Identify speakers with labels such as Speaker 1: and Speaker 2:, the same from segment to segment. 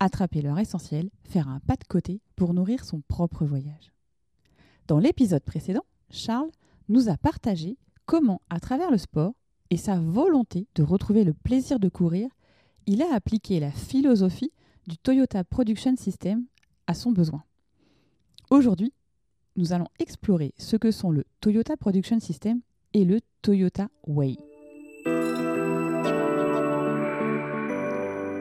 Speaker 1: Attraper leur essentiel, faire un pas de côté pour nourrir son propre voyage. Dans l'épisode précédent, Charles nous a partagé comment, à travers le sport et sa volonté de retrouver le plaisir de courir, il a appliqué la philosophie du Toyota Production System à son besoin. Aujourd'hui, nous allons explorer ce que sont le Toyota Production System et le Toyota Way.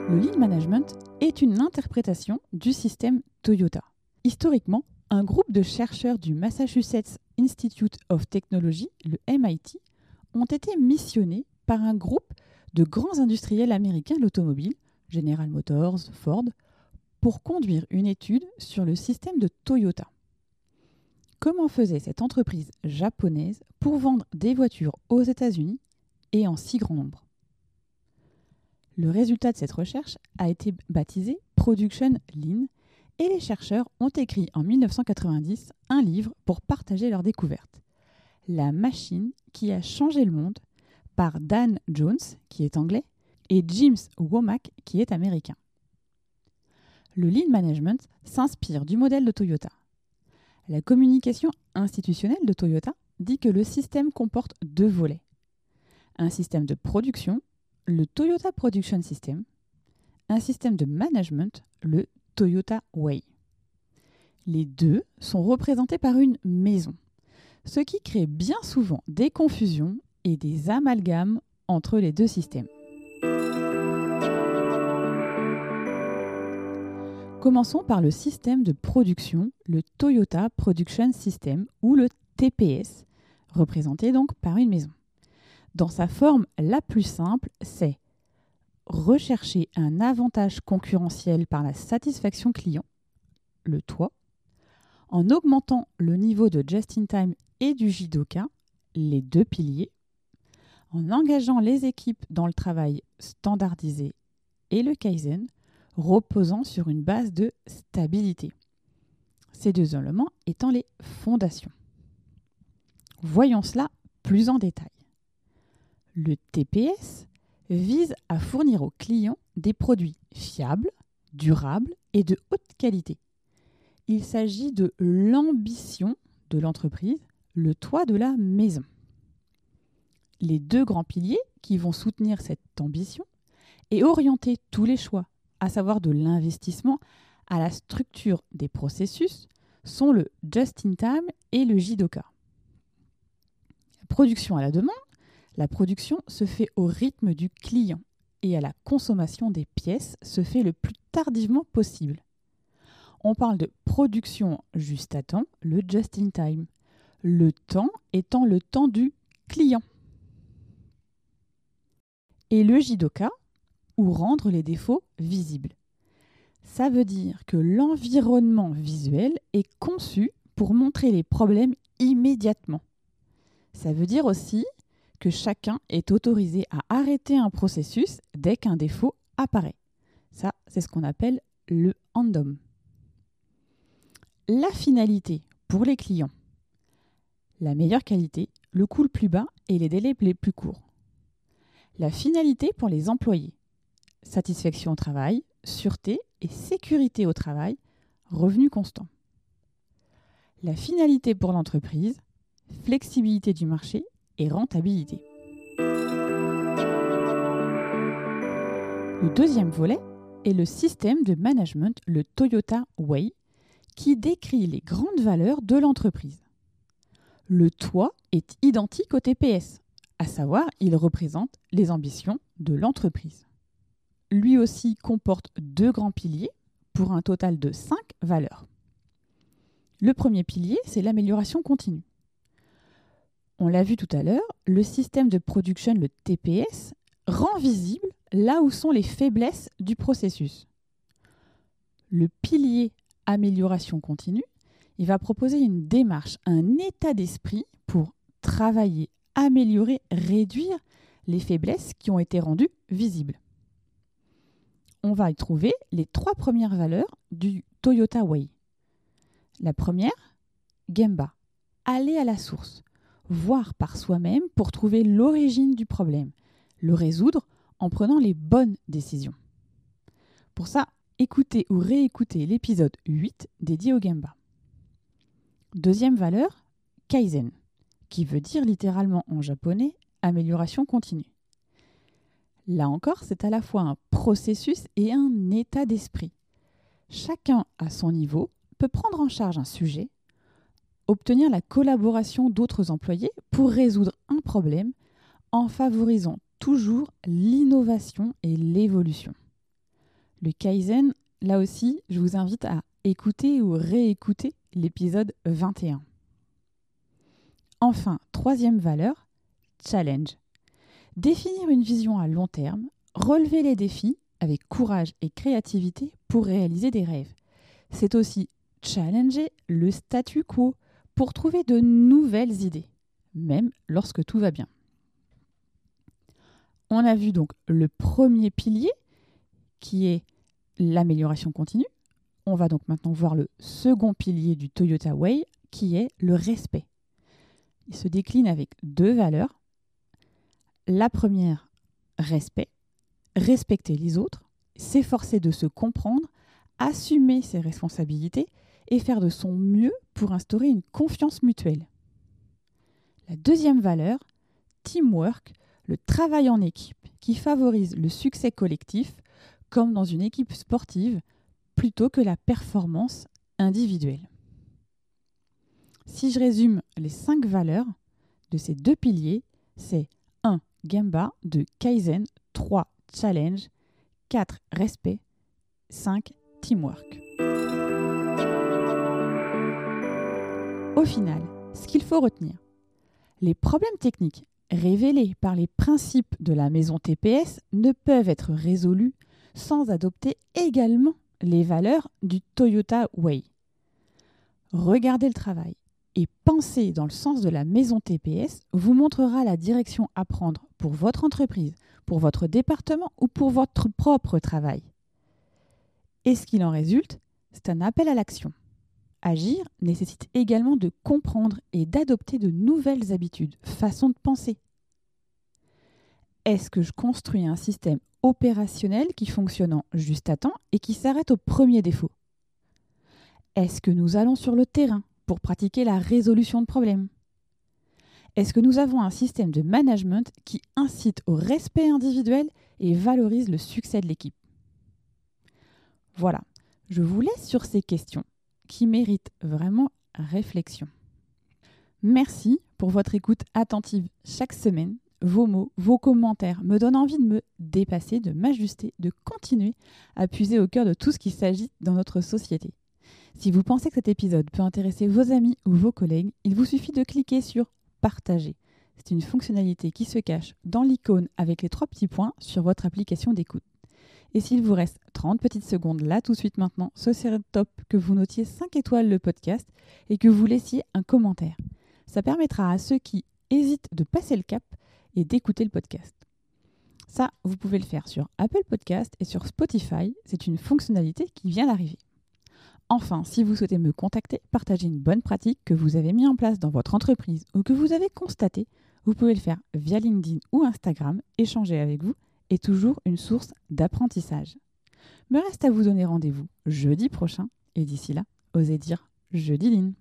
Speaker 1: Le lean management est une interprétation du système Toyota. Historiquement, un groupe de chercheurs du Massachusetts Institute of Technology, le MIT, ont été missionnés par un groupe de grands industriels américains de l'automobile, General Motors, Ford, pour conduire une étude sur le système de Toyota. Comment faisait cette entreprise japonaise pour vendre des voitures aux États-Unis et en si grand nombre? Le résultat de cette recherche a été baptisé Production Lean et les chercheurs ont écrit en 1990 un livre pour partager leurs découvertes. La machine qui a changé le monde par Dan Jones, qui est anglais, et James Womack, qui est américain. Le Lean Management s'inspire du modèle de Toyota. La communication institutionnelle de Toyota dit que le système comporte deux volets. Un système de production le Toyota Production System, un système de management, le Toyota Way. Les deux sont représentés par une maison, ce qui crée bien souvent des confusions et des amalgames entre les deux systèmes. Commençons par le système de production, le Toyota Production System ou le TPS, représenté donc par une maison. Dans sa forme la plus simple, c'est rechercher un avantage concurrentiel par la satisfaction client, le toit, en augmentant le niveau de just-in-time et du JDOKA, les deux piliers, en engageant les équipes dans le travail standardisé et le Kaizen, reposant sur une base de stabilité. Ces deux éléments étant les fondations. Voyons cela plus en détail. Le TPS vise à fournir aux clients des produits fiables, durables et de haute qualité. Il s'agit de l'ambition de l'entreprise, le toit de la maison. Les deux grands piliers qui vont soutenir cette ambition et orienter tous les choix, à savoir de l'investissement à la structure des processus, sont le just-in-time et le JDOKA. Production à la demande la production se fait au rythme du client et à la consommation des pièces se fait le plus tardivement possible. On parle de production juste à temps, le just in time. Le temps étant le temps du client. Et le jidoka, ou rendre les défauts visibles. Ça veut dire que l'environnement visuel est conçu pour montrer les problèmes immédiatement. Ça veut dire aussi que chacun est autorisé à arrêter un processus dès qu'un défaut apparaît. Ça, c'est ce qu'on appelle le handom. La finalité pour les clients. La meilleure qualité, le coût le plus bas et les délais les plus courts. La finalité pour les employés. Satisfaction au travail, sûreté et sécurité au travail, revenu constant. La finalité pour l'entreprise, flexibilité du marché et rentabilité. Le deuxième volet est le système de management, le Toyota Way, qui décrit les grandes valeurs de l'entreprise. Le toit est identique au TPS, à savoir il représente les ambitions de l'entreprise. Lui aussi comporte deux grands piliers pour un total de cinq valeurs. Le premier pilier, c'est l'amélioration continue on l'a vu tout à l'heure, le système de production, le TPS, rend visible là où sont les faiblesses du processus. le pilier amélioration continue, il va proposer une démarche, un état d'esprit pour travailler, améliorer, réduire les faiblesses qui ont été rendues visibles. On va y trouver les trois premières valeurs du Toyota Way. La première, Gemba, aller à la source, voir par soi-même pour trouver l'origine du problème, le résoudre en prenant les bonnes décisions. Pour ça, écoutez ou réécoutez l'épisode 8 dédié au Gemba. Deuxième valeur, Kaizen, qui veut dire littéralement en japonais amélioration continue. Là encore, c'est à la fois un processus et un état d'esprit. Chacun à son niveau peut prendre en charge un sujet, obtenir la collaboration d'autres employés pour résoudre un problème en favorisant toujours l'innovation et l'évolution. Le Kaizen, là aussi, je vous invite à écouter ou réécouter l'épisode 21. Enfin, troisième valeur, challenge. Définir une vision à long terme, relever les défis avec courage et créativité pour réaliser des rêves. C'est aussi challenger le statu quo pour trouver de nouvelles idées, même lorsque tout va bien. On a vu donc le premier pilier qui est l'amélioration continue. On va donc maintenant voir le second pilier du Toyota Way qui est le respect. Il se décline avec deux valeurs. La première, respect, respecter les autres, s'efforcer de se comprendre, assumer ses responsabilités et faire de son mieux pour instaurer une confiance mutuelle. La deuxième valeur, teamwork, le travail en équipe qui favorise le succès collectif comme dans une équipe sportive plutôt que la performance individuelle. Si je résume les cinq valeurs de ces deux piliers, c'est 1. Gemba, 2. Kaizen, 3. Challenge, 4. Respect, 5. Teamwork. Au final, ce qu'il faut retenir, les problèmes techniques révélés par les principes de la maison TPS ne peuvent être résolus sans adopter également les valeurs du Toyota Way. Regardez le travail et penser dans le sens de la maison TPS vous montrera la direction à prendre pour votre entreprise, pour votre département ou pour votre propre travail. Et ce qu'il en résulte, c'est un appel à l'action. Agir nécessite également de comprendre et d'adopter de nouvelles habitudes, façons de penser. Est-ce que je construis un système opérationnel qui fonctionne juste à temps et qui s'arrête au premier défaut? Est-ce que nous allons sur le terrain pour pratiquer la résolution de problèmes? Est-ce que nous avons un système de management qui incite au respect individuel et valorise le succès de l'équipe? Voilà, je vous laisse sur ces questions qui méritent vraiment réflexion. Merci pour votre écoute attentive chaque semaine. Vos mots, vos commentaires me donnent envie de me dépasser, de m'ajuster, de continuer à puiser au cœur de tout ce qui s'agit dans notre société. Si vous pensez que cet épisode peut intéresser vos amis ou vos collègues, il vous suffit de cliquer sur Partager. C'est une fonctionnalité qui se cache dans l'icône avec les trois petits points sur votre application d'écoute. Et s'il vous reste 30 petites secondes là tout de suite maintenant, ce serait top que vous notiez 5 étoiles le podcast et que vous laissiez un commentaire. Ça permettra à ceux qui hésitent de passer le cap et d'écouter le podcast. Ça, vous pouvez le faire sur Apple Podcast et sur Spotify. C'est une fonctionnalité qui vient d'arriver. Enfin, si vous souhaitez me contacter, partager une bonne pratique que vous avez mis en place dans votre entreprise ou que vous avez constaté, vous pouvez le faire via LinkedIn ou Instagram, échanger avec vous est toujours une source d'apprentissage. Me reste à vous donner rendez-vous jeudi prochain et d'ici là, osez dire jeudi ligne.